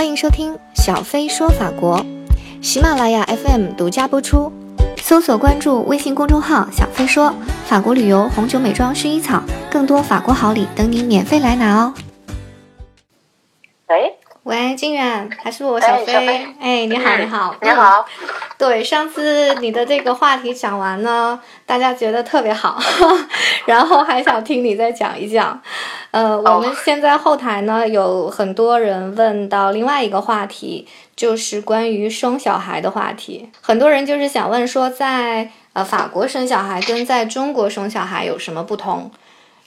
欢迎收听小飞说法国，喜马拉雅 FM 独家播出。搜索关注微信公众号“小飞说法国旅游、红酒、美妆、薰衣草”，更多法国好礼等你免费来拿哦。喂喂，金远，还是我小飞？哎，你好，你好，你好。对，上次你的这个话题讲完呢，大家觉得特别好，然后还想听你再讲一讲。呃，我们现在后台呢有很多人问到另外一个话题，就是关于生小孩的话题。很多人就是想问说，在呃法国生小孩跟在中国生小孩有什么不同？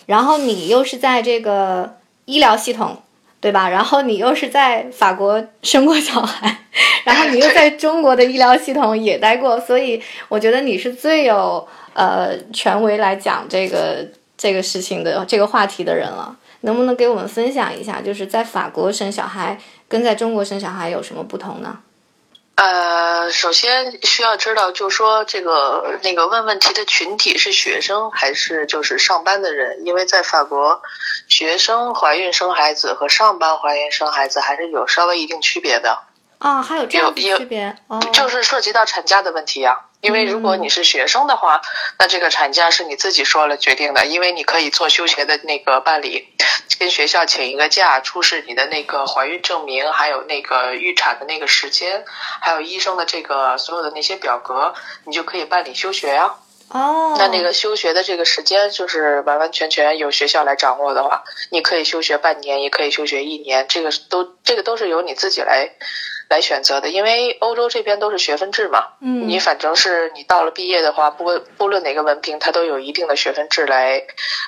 然后你又是在这个医疗系统，对吧？然后你又是在法国生过小孩，然后你又在中国的医疗系统也待过，所以我觉得你是最有呃权威来讲这个。这个事情的这个话题的人了，能不能给我们分享一下，就是在法国生小孩跟在中国生小孩有什么不同呢？呃，首先需要知道，就说这个那个问问题的群体是学生还是就是上班的人？因为在法国，学生怀孕生孩子和上班怀孕生孩子还是有稍微一定区别的。啊，还有这样区别？哦，就是涉及到产假的问题呀。因为如果你是学生的话，那这个产假是你自己说了决定的，因为你可以做休学的那个办理，跟学校请一个假，出示你的那个怀孕证明，还有那个预产的那个时间，还有医生的这个所有的那些表格，你就可以办理休学呀。哦。那那个休学的这个时间就是完完全全由学校来掌握的话，你可以休学半年，也可以休学一年，这个都这个都是由你自己来。来选择的，因为欧洲这边都是学分制嘛，嗯，你反正是你到了毕业的话，不不论哪个文凭，它都有一定的学分制来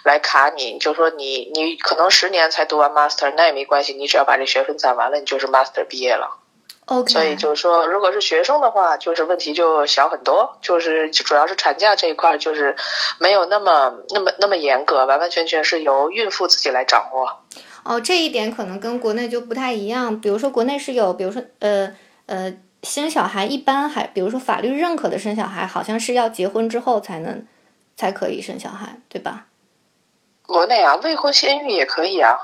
来卡你。就说你你可能十年才读完 master，那也没关系，你只要把这学分攒完了，你就是 master 毕业了。OK。所以就是说，如果是学生的话，就是问题就小很多，就是主要是产假这一块就是没有那么那么那么严格，完完全全是由孕妇自己来掌握。哦，这一点可能跟国内就不太一样。比如说，国内是有，比如说，呃呃，生小孩一般还，比如说法律认可的生小孩，好像是要结婚之后才能才可以生小孩，对吧？国内啊，未婚先孕也可以啊，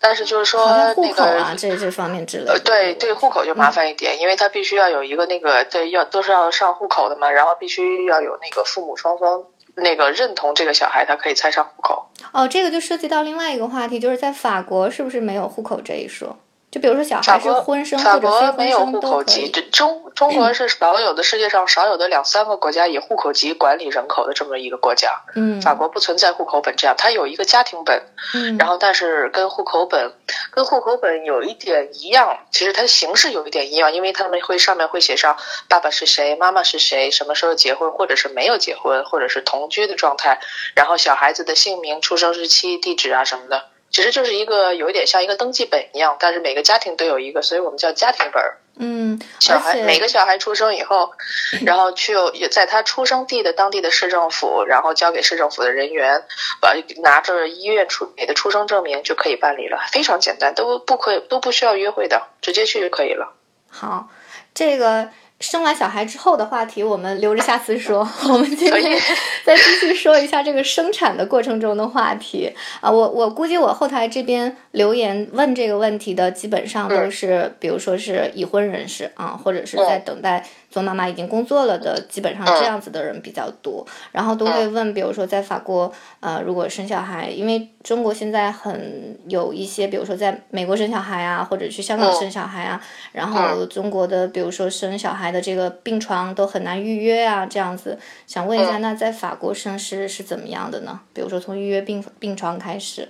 但是就是说那个啊，这这方面之类的。对对，户口就麻烦一点，因为他必须要有一个那个，对，要都是要上户口的嘛，然后必须要有那个父母双方。那个认同这个小孩，他可以才上户口。哦，这个就涉及到另外一个话题，就是在法国是不是没有户口这一说？就比如说小孩是婚生或者非婚生都可以。中中国是少有的世界上少有的两三个国家以户口籍管理人口的这么一个国家。嗯，法国不存在户口本这样，它有一个家庭本。嗯，然后但是跟户口本跟户口本有一点一样，其实它的形式有一点一样，因为他们会上面会写上爸爸是谁，妈妈是谁，什么时候结婚，或者是没有结婚，或者是同居的状态，然后小孩子的姓名、出生日期、地址啊什么的。其实就是一个有一点像一个登记本一样，但是每个家庭都有一个，所以我们叫家庭本儿。嗯，小孩每个小孩出生以后，然后去在他出生地的当地的市政府，然后交给市政府的人员，把拿着医院出给的出生证明就可以办理了，非常简单，都不可都不需要约会的，直接去就可以了。好，这个。生完小孩之后的话题，我们留着下次说。我们今天 再继续说一下这个生产的过程中的话题啊。我我估计我后台这边留言问这个问题的，基本上都是，比如说是已婚人士啊，或者是在等待。做妈妈已经工作了的，基本上这样子的人比较多，然后都会问，比如说在法国，呃，如果生小孩，因为中国现在很有一些，比如说在美国生小孩啊，或者去香港生小孩啊，然后中国的，比如说生小孩的这个病床都很难预约啊，这样子，想问一下，那在法国生是是怎么样的呢？比如说从预约病病床开始。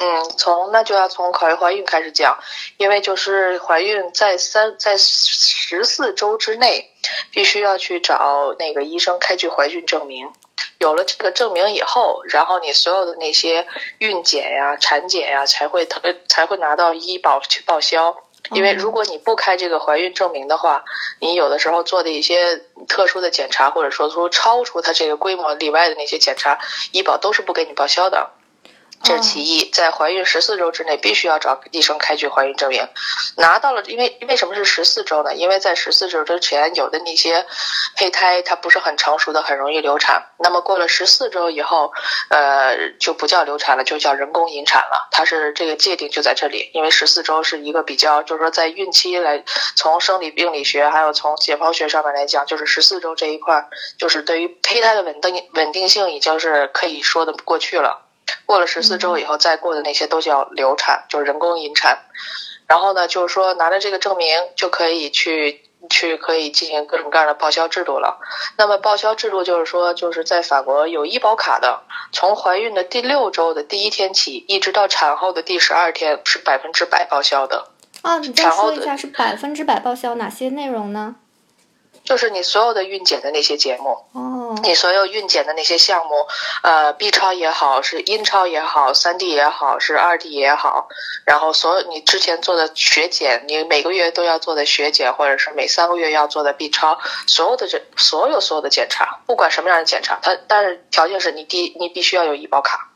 嗯，从那就要从考虑怀孕开始讲，因为就是怀孕在三在十四周之内，必须要去找那个医生开具怀孕证明。有了这个证明以后，然后你所有的那些孕检呀、产检呀，才会特才会拿到医保去报销。因为如果你不开这个怀孕证明的话，你有的时候做的一些特殊的检查，或者说说超出它这个规模里外的那些检查，医保都是不给你报销的。这是其一，在怀孕十四周之内必须要找医生开具怀孕证明。拿到了，因为为什么是十四周呢？因为在十四周之前，有的那些胚胎它不是很成熟的，很容易流产。那么过了十四周以后，呃，就不叫流产了，就叫人工引产了。它是这个界定就在这里，因为十四周是一个比较，就是说在孕期来从生理病理学还有从解剖学上面来讲，就是十四周这一块，就是对于胚胎的稳定稳定性已经是可以说的过去了。过了十四周以后，再过的那些都叫流产，就是人工引产。然后呢，就是说拿着这个证明就可以去去可以进行各种各样的报销制度了。那么报销制度就是说，就是在法国有医保卡的，从怀孕的第六周的第一天起，一直到产后的第十二天是百分之百报销的。哦，你再说一下是百分之百报销哪些内容呢？就是你所有的孕检的那些节目，嗯，你所有孕检的那些项目，呃，B 超也好，是阴超也好，三 D 也好，是二 D 也好，然后所有你之前做的血检，你每个月都要做的血检，或者是每三个月要做的 B 超，所有的这所有所有的检查，不管什么样的检查，它但是条件是你第你必须要有医保卡。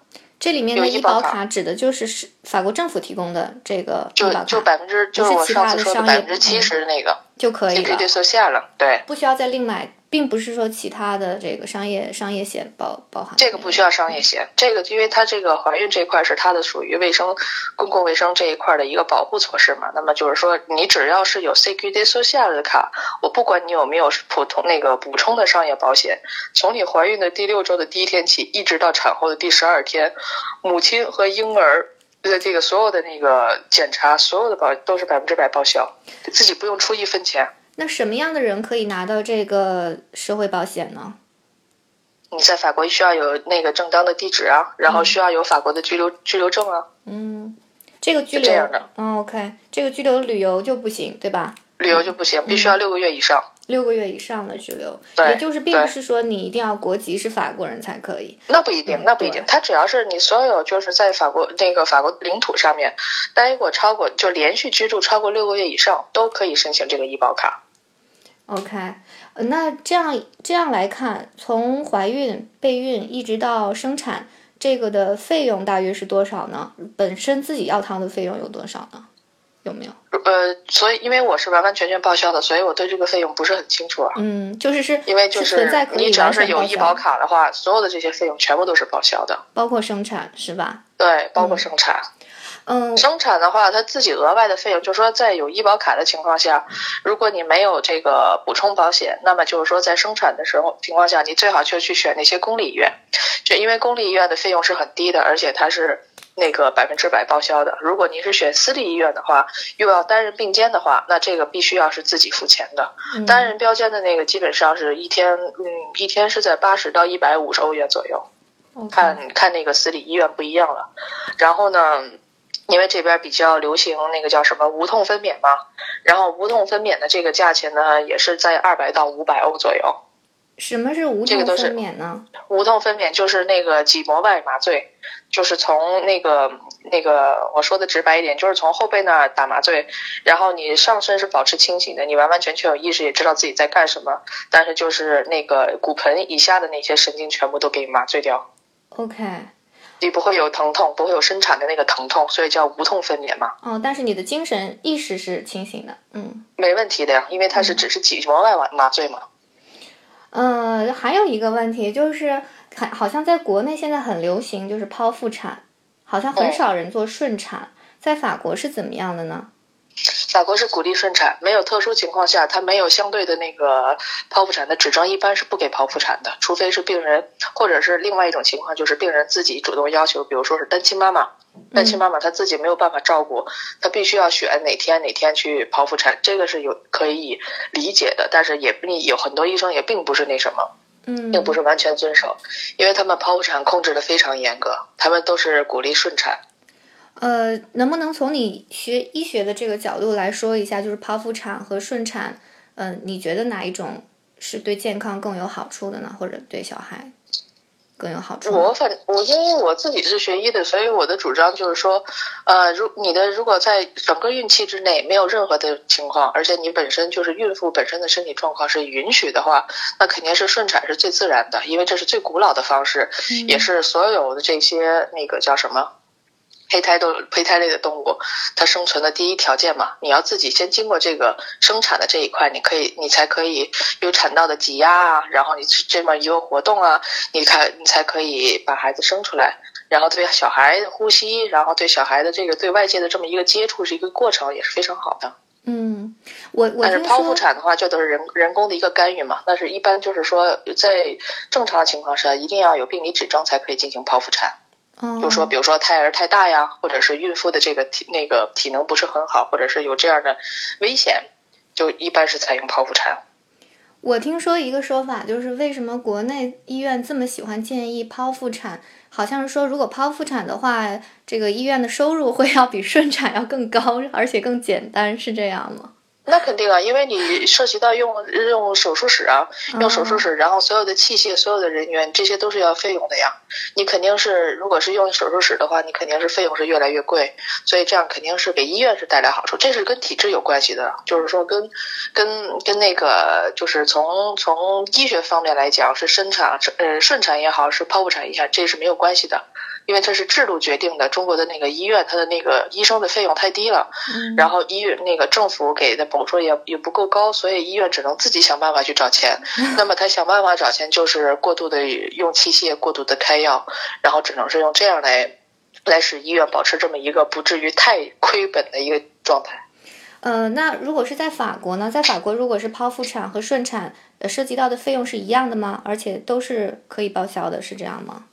这里面的医保卡指的就是是法国政府提供的这个医保卡，就百分之就是我上次说的百分之七十那个就可以了，对受限了，对，不需要再另买，并不是说其他的这个商业商业险包包含。这个不需要商业险，这个因为它这个怀孕这块是它的属于卫生公共卫生这一块的一个保护措施嘛。那么就是说，你只要是有 c q d s o c i a l 的卡，我不管你有没有普通那个补充的商业保险，从你怀孕的第六周的第一天起，一直到产后的第十二天。母亲和婴儿的这个所有的那个检查，所有的保都是百分之百报销，自己不用出一分钱。那什么样的人可以拿到这个社会保险呢？你在法国需要有那个正当的地址啊，然后需要有法国的居留居留证啊。嗯，这个居留这样的。嗯，OK，这个居留旅游就不行，对吧？旅游就不行，必须要六个月以上。六个月以上的居留，对，也就是并不是说你一定要国籍是法国人才可以。那不一定，那不一定。他只要是你所有就是在法国那个法国领土上面待过超过就连续居住超过六个月以上，都可以申请这个医保卡。OK，那这样这样来看，从怀孕、备孕一直到生产，这个的费用大约是多少呢？本身自己要掏的费用有多少呢？有没有？呃，所以因为我是完完全全报销的，所以我对这个费用不是很清楚啊。嗯，就是是，因为就是你只要是有医保卡的话，所有的这些费用全部都是报销的，包括生产是吧？对，包括生产。嗯，生产的话，他自己额外的费用，就是说在有医保卡的情况下，如果你没有这个补充保险，那么就是说在生产的时候情况下，你最好就去选那些公立医院，就因为公立医院的费用是很低的，而且它是。那个百分之百报销的，如果您是选私立医院的话，又要单人并肩的话，那这个必须要是自己付钱的。单人标间的那个基本上是一天，嗯，一天是在八十到一百五十欧元左右，看看那个私立医院不一样了。然后呢，因为这边比较流行那个叫什么无痛分娩嘛，然后无痛分娩的这个价钱呢，也是在二百到五百欧左右。什么是无痛分娩呢？无痛分娩就是那个脊膜外麻醉，就是从那个那个我说的直白一点，就是从后背那儿打麻醉，然后你上身是保持清醒的，你完完全全有意识，也知道自己在干什么，但是就是那个骨盆以下的那些神经全部都给麻醉掉。OK，你不会有疼痛，不会有生产的那个疼痛，所以叫无痛分娩嘛。哦，但是你的精神意识是清醒的，嗯，没问题的呀，因为它是只是脊膜外麻麻醉嘛。嗯，还有一个问题就是，还好像在国内现在很流行，就是剖腹产，好像很少人做顺产，在法国是怎么样的呢？法国是鼓励顺产，没有特殊情况下，它没有相对的那个剖腹产的指征，一般是不给剖腹产的，除非是病人或者是另外一种情况，就是病人自己主动要求，比如说是单亲妈妈，单亲妈妈她自己没有办法照顾，她必须要选哪天哪天去剖腹产，这个是有可以理解的，但是也有很多医生也并不是那什么，嗯，并不是完全遵守，因为他们剖腹产控制的非常严格，他们都是鼓励顺产。呃，能不能从你学医学的这个角度来说一下，就是剖腹产和顺产，嗯，你觉得哪一种是对健康更有好处的呢？或者对小孩更有好处？我反我因为我自己是学医的，所以我的主张就是说，呃，如你的如果在整个孕期之内没有任何的情况，而且你本身就是孕妇本身的身体状况是允许的话，那肯定是顺产是最自然的，因为这是最古老的方式，也是所有的这些那个叫什么？胚胎都胚胎类的动物，它生存的第一条件嘛，你要自己先经过这个生产的这一块，你可以你才可以有产道的挤压啊，然后你这么一个活动啊，你看你才可以把孩子生出来。然后对小孩呼吸，然后对小孩的这个对外界的这么一个接触是一个过程，也是非常好的。嗯，我我但是剖腹产的话，就都是人人工的一个干预嘛。但是一般就是说，在正常的情况下，一定要有病理指征才可以进行剖腹产。就说，比如说胎儿太大呀，或者是孕妇的这个体那个体能不是很好，或者是有这样的危险，就一般是采用剖腹产。我听说一个说法，就是为什么国内医院这么喜欢建议剖腹产？好像是说，如果剖腹产的话，这个医院的收入会要比顺产要更高，而且更简单，是这样吗？那肯定啊，因为你涉及到用用手术室啊，用手术室，然后所有的器械、所有的人员，这些都是要费用的呀。你肯定是，如果是用手术室的话，你肯定是费用是越来越贵，所以这样肯定是给医院是带来好处。这是跟体制有关系的，就是说跟跟跟那个，就是从从医学方面来讲，是生产呃顺产也好，是剖腹产也好，这是没有关系的。因为这是制度决定的，中国的那个医院，它的那个医生的费用太低了，然后医院那个政府给的补助也也不够高，所以医院只能自己想办法去找钱。那么他想办法找钱，就是过度的用器械，过度的开药，然后只能是用这样来来使医院保持这么一个不至于太亏本的一个状态。呃，那如果是在法国呢？在法国，如果是剖腹产和顺产，涉及到的费用是一样的吗？而且都是可以报销的，是这样吗？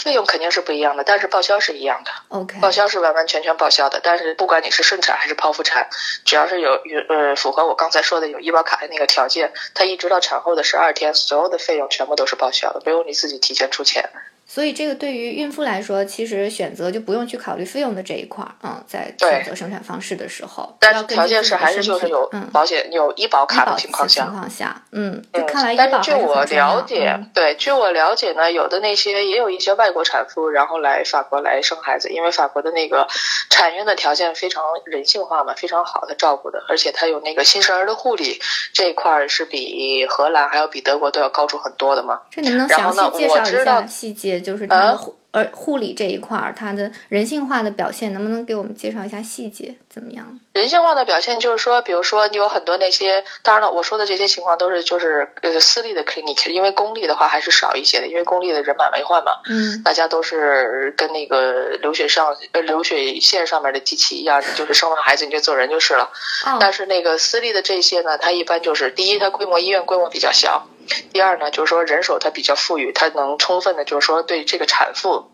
费用肯定是不一样的，但是报销是一样的。OK，报销是完完全全报销的。但是不管你是顺产还是剖腹产，只要是有有呃符合我刚才说的有医保卡的那个条件，它一直到产后的十二天，所有的费用全部都是报销的，不用你自己提前出钱。所以这个对于孕妇来说，其实选择就不用去考虑费用的这一块儿，嗯，在选择生产方式的时候，但是条件是还是就是有保险、有医保卡的情况下，情况下，嗯，看来医保但是据我了解，对，据我了解呢，有的那些也有一些外国产妇，然后来法国来生孩子，因为法国的那个产院的条件非常人性化嘛，非常好的照顾的，而且它有那个新生儿的护理这一块是比荷兰还有比德国都要高出很多的嘛。这能不能详细介绍一下细节？就是它的护呃护理这一块儿，它的人性化的表现，能不能给我们介绍一下细节怎么样？人性化的表现就是说，比如说你有很多那些，当然了，我说的这些情况都是就是呃私立的 clinic，因为公立的话还是少一些的，因为公立的人满为患嘛，嗯，大家都是跟那个流水上呃流水线上面的机器一样，就是生完孩子你就走人就是了。但是那个私立的这些呢，它一般就是第一，它规模医院规模比较小。第二呢，就是说人手他比较富裕，他能充分的，就是说对这个产妇，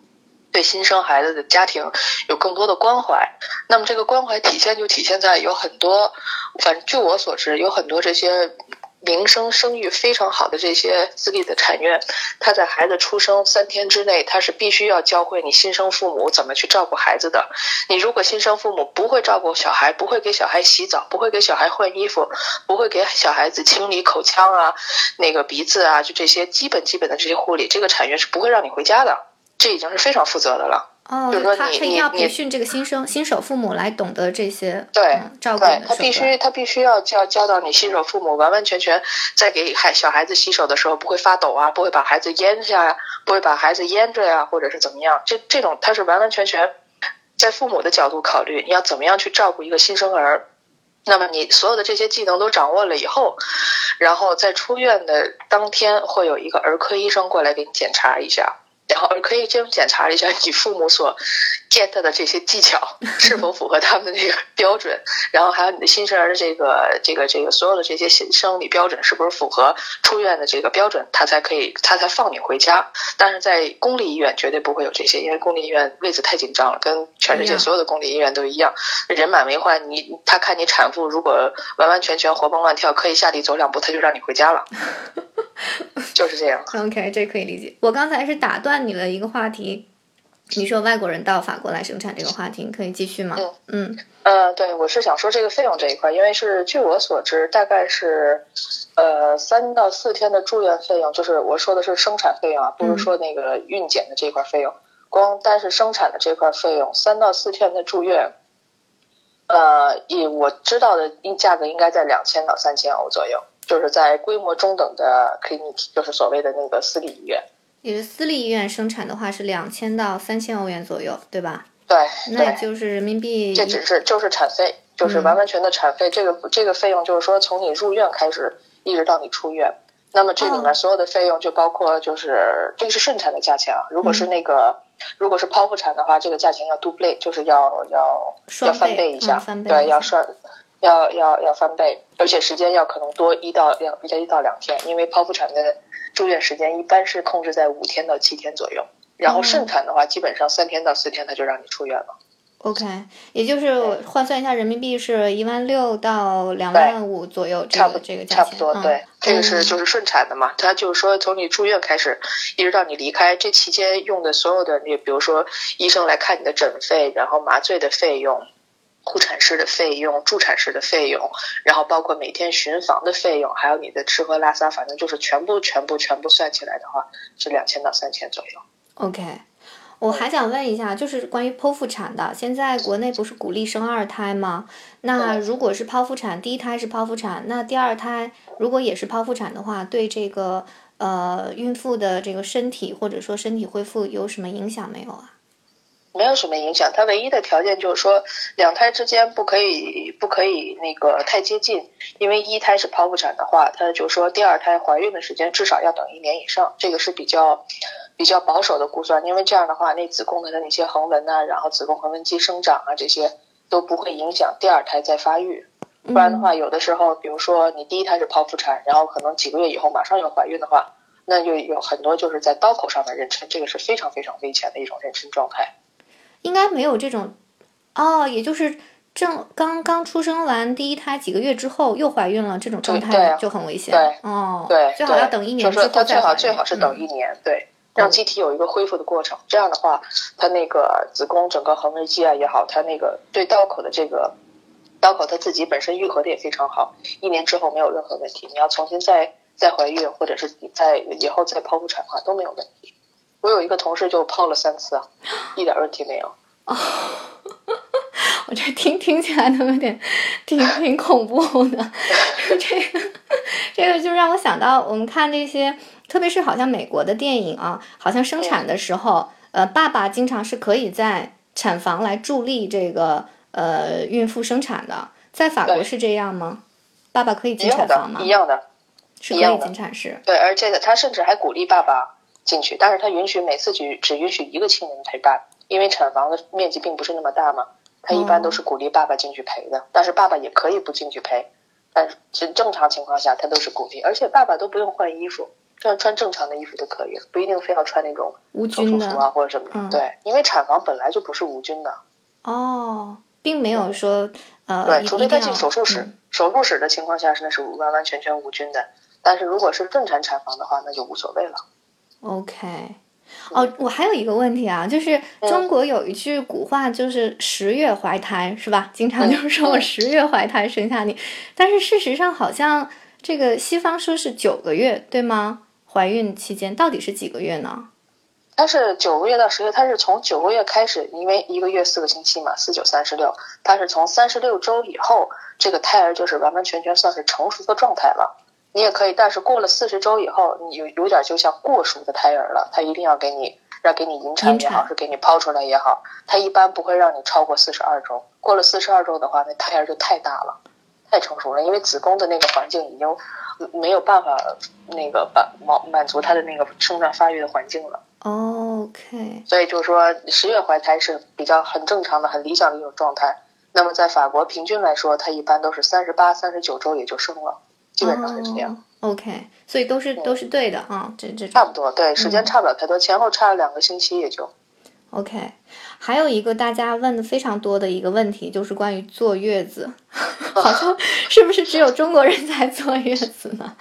对新生孩子的家庭有更多的关怀。那么这个关怀体现就体现在有很多，反正据我所知，有很多这些。名声声誉非常好的这些私立的产院，他在孩子出生三天之内，他是必须要教会你新生父母怎么去照顾孩子的。你如果新生父母不会照顾小孩，不会给小孩洗澡，不会给小孩换衣服，不会给小孩子清理口腔啊、那个鼻子啊，就这些基本基本的这些护理，这个产院是不会让你回家的。这已经是非常负责的了。哦，他他一定要培训这个新生新手父母来懂得这些对照顾对，他必须他必须要教教到你新手父母完完全全在给孩小孩子洗手的时候不会发抖啊，不会把孩子淹下呀，不会把孩子淹着呀，或者是怎么样？这这种他是完完全全在父母的角度考虑，你要怎么样去照顾一个新生儿？那么你所有的这些技能都掌握了以后，然后在出院的当天会有一个儿科医生过来给你检查一下。然后可以先检查一下你父母所 get 的这些技巧是否符合他们的这个 标准，然后还有你的新生儿的这个这个这个所有的这些生理标准是不是符合出院的这个标准，他才可以他才放你回家。但是在公立医院绝对不会有这些，因为公立医院位子太紧张了，跟全世界所有的公立医院都一样，人满为患。你他看你产妇如果完完全全活蹦乱跳，可以下地走两步，他就让你回家了。就是这样。OK，这可以理解。我刚才是打断你了一个话题，你说外国人到法国来生产这个话题，可以继续吗？嗯嗯呃，对，我是想说这个费用这一块，因为是据我所知，大概是呃三到四天的住院费用，就是我说的是生产费用啊，不是说那个孕检的这块费用。光单是生产的这块费用，三到四天的住院，呃，以我知道的价格应该在两千到三千欧左右。就是在规模中等的 clinic，就是所谓的那个私立医院。也是私立医院生产的话是两千到三千欧元左右，对吧？对，那就是人民币。这只是就是产费，就是完完全的产费。这个这个费用就是说从你入院开始一直到你出院，那么这里面所有的费用就包括就是这个是顺产的价钱啊。如果是那个如果是剖腹产的话，这个价钱要 double，就是要要要翻倍一下，对，要算要要要翻倍，而且时间要可能多一到两一到两天，因为剖腹产的住院时间一般是控制在五天到七天左右。然后顺产的话，基本上三天到四天他就让你出院了。OK，也就是换算一下人民币是一万六到两万五左右，差不这个差不多。对，这个是就是顺产的嘛，他就是说从你住院开始，一直到你离开这期间用的所有的，你比如说医生来看你的诊费，然后麻醉的费用、护产室的费用、助产室的费用，然后包括每天巡房的费用，还有你的吃喝拉撒，反正就是全部全部全部算起来的话，是两千到三千左右。OK，我还想问一下，就是关于剖腹产的，现在国内不是鼓励生二胎吗？那如果是剖腹产，第一胎是剖腹产，那第二胎如果也是剖腹产的话，对这个呃孕妇的这个身体或者说身体恢复有什么影响没有啊？没有什么影响，它唯一的条件就是说两胎之间不可以不可以那个太接近，因为一胎是剖腹产的话，它就说第二胎怀孕的时间至少要等一年以上，这个是比较。比较保守的估算，因为这样的话，那子宫的那些横纹呐，然后子宫横纹肌生长啊，这些都不会影响第二胎再发育。不然的话，有的时候，比如说你第一胎是剖腹产，然后可能几个月以后马上要怀孕的话，那就有很多就是在刀口上面妊娠，这个是非常非常危险的一种妊娠状态。应该没有这种，哦，也就是正刚刚出生完第一胎几个月之后又怀孕了，这种状态就很危险。对，哦，对，最好要等一年之后再最好最好是等一年，对。让机体有一个恢复的过程，这样的话，它那个子宫整个横纹肌啊也好，它那个对刀口的这个刀口它自己本身愈合的也非常好，一年之后没有任何问题。你要重新再再怀孕，或者是再以后再剖腹产的话都没有问题。我有一个同事就剖了三次，一点问题没有。哦，我这听听起来都有点挺挺恐怖的。这个这个就让我想到我们看那些。特别是好像美国的电影啊，好像生产的时候，呃，爸爸经常是可以在产房来助力这个呃孕妇生产的。在法国是这样吗？爸爸可以进产房吗？一样的，是可以进产室。对，而且他甚至还鼓励爸爸进去，但是他允许每次只只允许一个亲人陪伴，因为产房的面积并不是那么大嘛。他一般都是鼓励爸爸进去陪的，但是爸爸也可以不进去陪，但是正常情况下他都是鼓励，而且爸爸都不用换衣服。穿穿正常的衣服就可以了，不一定非要穿那种无菌的啊或者什么的。对，因为产房本来就不是无菌的。哦，并没有说呃，对，除非他进手术室，手术室的情况下是那是完完全全无菌的。但是如果是正常产房的话，那就无所谓了。OK，哦，我还有一个问题啊，就是中国有一句古话，就是十月怀胎，是吧？经常就是说我十月怀胎生下你，但是事实上好像。这个西方说是九个月，对吗？怀孕期间到底是几个月呢？它是九个月到十月，它是从九个月开始，因为一个月四个星期嘛，四九三十六，它是从三十六周以后，这个胎儿就是完完全全算是成熟的状态了。你也可以，但是过了四十周以后，你有有点就像过熟的胎儿了，他一定要给你让给你引产也好，是给你抛出来也好，他一般不会让你超过四十二周。过了四十二周的话，那胎儿就太大了。太成熟了，因为子宫的那个环境已经没有办法那个满满满足他的那个生长发育的环境了。OK，所以就是说十月怀胎是比较很正常的、很理想的一种状态。那么在法国平均来说，它一般都是三十八、三十九周也就生了，基本上是这样。OK，所以都是都是对的啊，这这差不多，对，时间差不了太多，前后差了两个星期也就。OK，还有一个大家问的非常多的一个问题，就是关于坐月子，好像 是不是只有中国人在坐月子呢？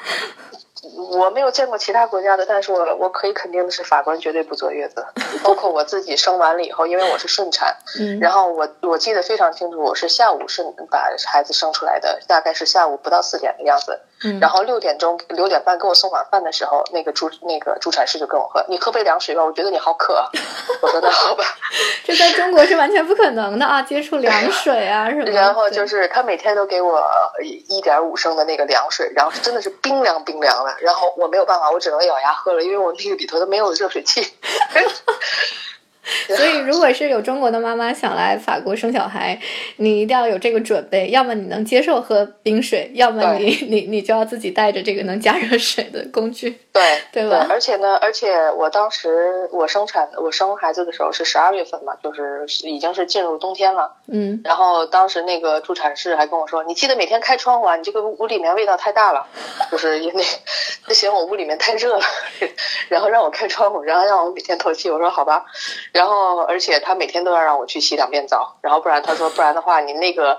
我没有见过其他国家的，但是我我可以肯定的是，法国人绝对不坐月子。包括我自己生完了以后，因为我是顺产，然后我我记得非常清楚，我是下午顺把孩子生出来的，大概是下午不到四点的样子。然后六点钟六点半给我送晚饭的时候，那个助那个助产士就跟我喝，你喝杯凉水吧，我觉得你好渴。我说那好吧。这在中国是完全不可能的啊，接触凉水啊什么。然后就是他每天都给我一点五升的那个凉水，然后真的是冰凉冰凉的。然后我没有办法，我只能咬牙喝了，因为我那个里头都没有热水器。所以，如果是有中国的妈妈想来法国生小孩，你一定要有这个准备，要么你能接受喝冰水，要么你 你你就要自己带着这个能加热水的工具，对 对吧？而且呢，而且我当时我生产我生孩子的时候是十二月份嘛，就是已经是进入冬天了，嗯，然后当时那个助产士还跟我说：“你记得每天开窗户啊，你这个屋里面味道太大了，就是因为他嫌我屋里面太热了，然后让我开窗户，然后让我每天透气。”我说：“好吧。”然后，而且他每天都要让我去洗两遍澡，然后不然他说不然的话你那个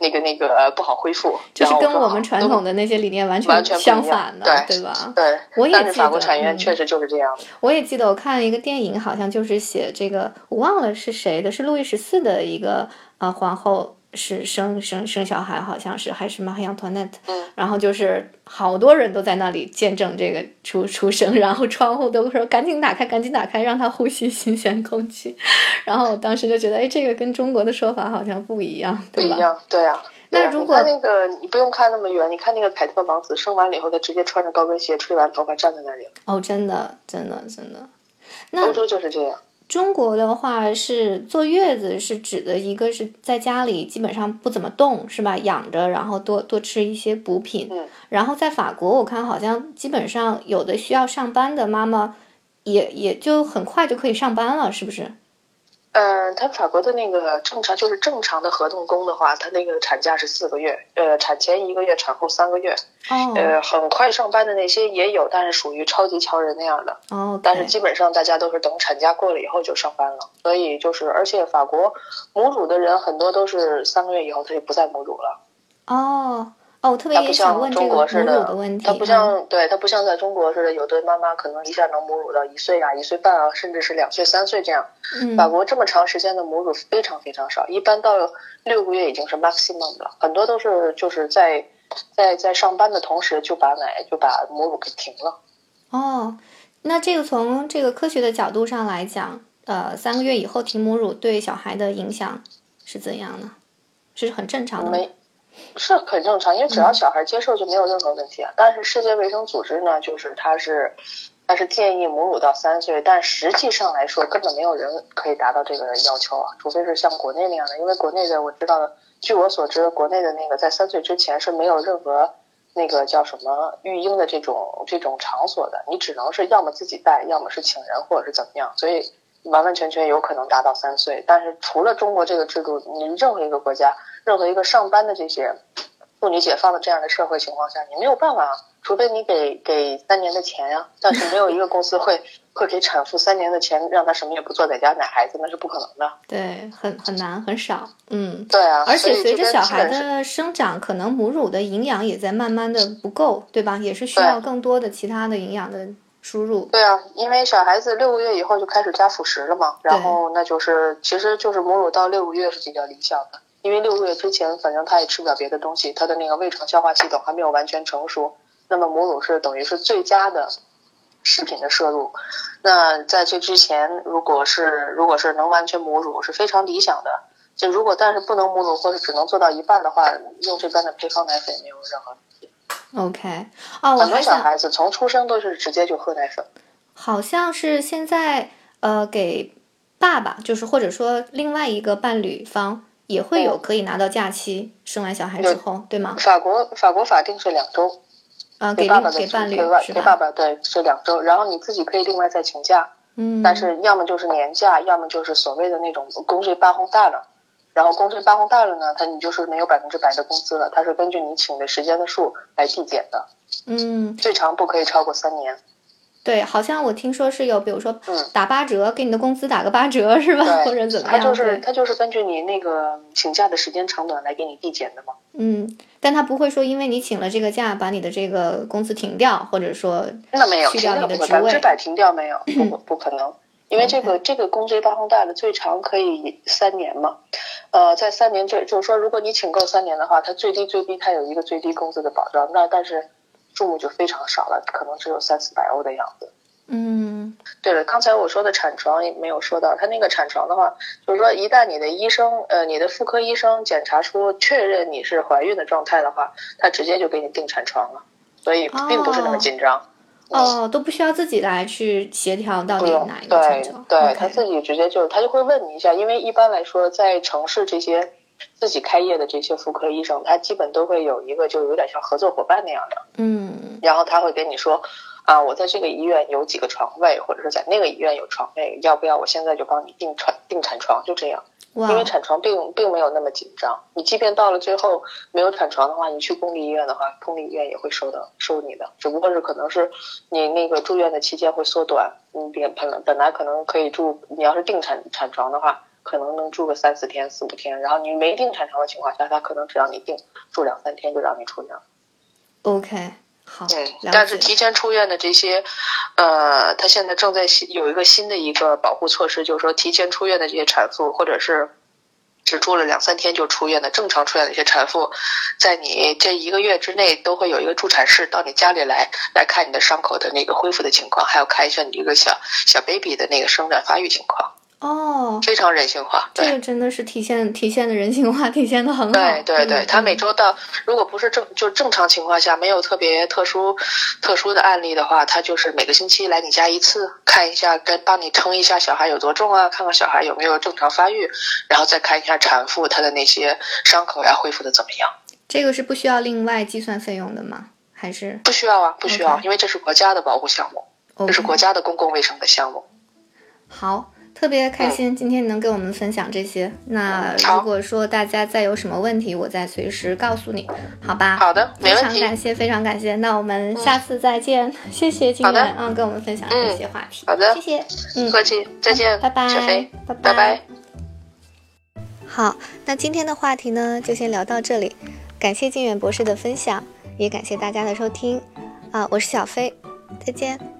那个那个不好恢复。就是跟我们传统的那些理念完全相反的，对吧？对，我也记得法国产院确实就是这样。我也记得我看了一个电影，好像就是写这个，我忘了是谁的，是路易十四的一个呃皇后。是生生生小孩，好像是还是玛丽安托内特，然后就是好多人都在那里见证这个出出生，然后窗户都说赶紧打开，赶紧打开，让他呼吸新鲜空气。然后我当时就觉得，哎，这个跟中国的说法好像不一样，对吧？不一样，对啊。那如果那个你不用看那么远，你看那个凯特王子生完了以后，他直接穿着高跟鞋，吹完头发站在那里。哦，真的，真的，真的。欧洲就是这样。中国的话是坐月子，是指的一个是在家里基本上不怎么动，是吧？养着，然后多多吃一些补品。嗯。然后在法国，我看好像基本上有的需要上班的妈妈，也也就很快就可以上班了，是不是？嗯，他法国的那个正常就是正常的合同工的话，他那个产假是四个月，呃，产前一个月，产后三个月。哦。呃，很快上班的那些也有，但是属于超级乔人那样的。哦。但是基本上大家都是等产假过了以后就上班了，所以就是，而且法国母乳的人很多都是三个月以后他就不再母乳了。哦。哦，我特别想问这个母乳的问题。它不像，对它不像在中国似的，有的妈妈可能一下能母乳到一岁啊、一岁半啊，甚至是两岁、三岁这样。法国这么长时间的母乳非常非常少，一般到六个月已经是 maximum 了。很多都是就是在在在上班的同时就把奶就把母乳给停了。哦，那这个从这个科学的角度上来讲，呃，三个月以后停母乳对小孩的影响是怎样呢？是很正常的。没。是很正常，因为只要小孩接受就没有任何问题啊。但是世界卫生组织呢，就是它是，它是建议母乳到三岁，但实际上来说根本没有人可以达到这个要求啊，除非是像国内那样的。因为国内的我知道，据我所知，国内的那个在三岁之前是没有任何那个叫什么育婴的这种这种场所的，你只能是要么自己带，要么是请人或者是怎么样，所以完完全全有可能达到三岁。但是除了中国这个制度，你任何一个国家。任何一个上班的这些妇女解放的这样的社会情况下，你没有办法，除非你给给三年的钱呀。但是没有一个公司会会给产妇三年的钱，让她什么也不做，在家奶孩子，那是不可能的。对，很很难，很少。嗯，对啊。而且随着小孩的生长，可能母乳的营养也在慢慢的不够，对吧？也是需要更多的其他的营养的输入。对啊，因为小孩子六个月以后就开始加辅食了嘛，然后那就是其实就是母乳到六个月是比较理想的。因为六个月之前，反正他也吃不了别的东西，他的那个胃肠消化系统还没有完全成熟。那么母乳是等于是最佳的食品的摄入。那在这之前，如果是如果是能完全母乳，是非常理想的。就如果但是不能母乳，或者只能做到一半的话，用这边的配方奶粉没有任何。OK，哦，很多小孩子从出生都是直接就喝奶粉。好像是现在呃，给爸爸就是或者说另外一个伴侣方。也会有可以拿到假期，生完小孩之后，对吗？法国法国法定是两周，啊，给爸爸给伴侣是给爸爸对是两周，然后你自己可以另外再请假，嗯，但是要么就是年假，要么就是所谓的那种公税八红大了，然后工资发放大了呢，他你就是没有百分之百的工资了，他是根据你请的时间的数来递减的，嗯，最长不可以超过三年。对，好像我听说是有，比如说打八折，给你的工资打个八折，是吧？或者怎么样？他就是他就是根据你那个请假的时间长短来给你递减的嘛。嗯，但他不会说因为你请了这个假，把你的这个工资停掉，或者说那没有去掉你的职位，百分之百停掉没有，不不可能，因为这个这个工资八红大的最长可以三年嘛。呃，在三年这就是说，如果你请够三年的话，它最低最低它有一个最低工资的保障，那但是。数目就非常少了，可能只有三四百欧的样子。嗯，对了，刚才我说的产床也没有说到，他那个产床的话，就是说一旦你的医生，呃，你的妇科医生检查出确认你是怀孕的状态的话，他直接就给你定产床了，所以并不是那么紧张。哦，都不需要自己来去协调到底哪一个对。对，他自己直接就他就会问你一下，因为一般来说在城市这些自己开业的这些妇科医生，他基本都会有一个就有点像合作伙伴那样的，嗯然后他会跟你说。啊，我在这个医院有几个床位，或者是在那个医院有床位，要不要我现在就帮你订产订产床？就这样。哇因为产床并并没有那么紧张，你即便到了最后没有产床的话，你去公立医院的话，公立医院也会收的收你的，只不过是可能是你那个住院的期间会缩短，你本本来本来可能可以住，你要是定产产床的话，可能能住个三四天四五天，然后你没定产床的情况下，他可能只要你定住两三天就让你出院。，OK，好，嗯，但是提前出院的这些，呃，他现在正在新有一个新的一个保护措施，就是说提前出院的这些产妇，或者是只住了两三天就出院的正常出院的一些产妇，在你这一个月之内都会有一个助产士到你家里来来看你的伤口的那个恢复的情况，还有看一下你这个小小 baby 的那个生长发育情况，哦，非常人性化。这个真的是体现体现的人性化，体现的很好。对对对，嗯他每嗯周到，如果不是正就正常情况下没有特别特殊特殊的案例的话，他就是每个星期来你家一次，看一下跟帮你称一下小孩有多重啊，看看小孩有没有正常发育，然后再看一下产妇她的那些伤口呀恢复的怎么样。这个是不需要另外计算费用的吗？还是不需要啊，不需要因为这是国家的保护项目，这是国家的公共卫生的项目。好，特别开心今天能跟我们分享这些。那如果说大家再有什么问题，我再随时告诉你，好吧？好的，没非问题。常感谢，非常感谢。那我们下次再见，谢谢金好的源啊，跟我们分享这些话题。好的谢谢，嗯不，客气，再见，拜拜小飞，拜拜拜。好，那今天的话题呢，就先聊到这里。感谢靖远博士的分享，也感谢大家的收听。啊，我是小飞，再见。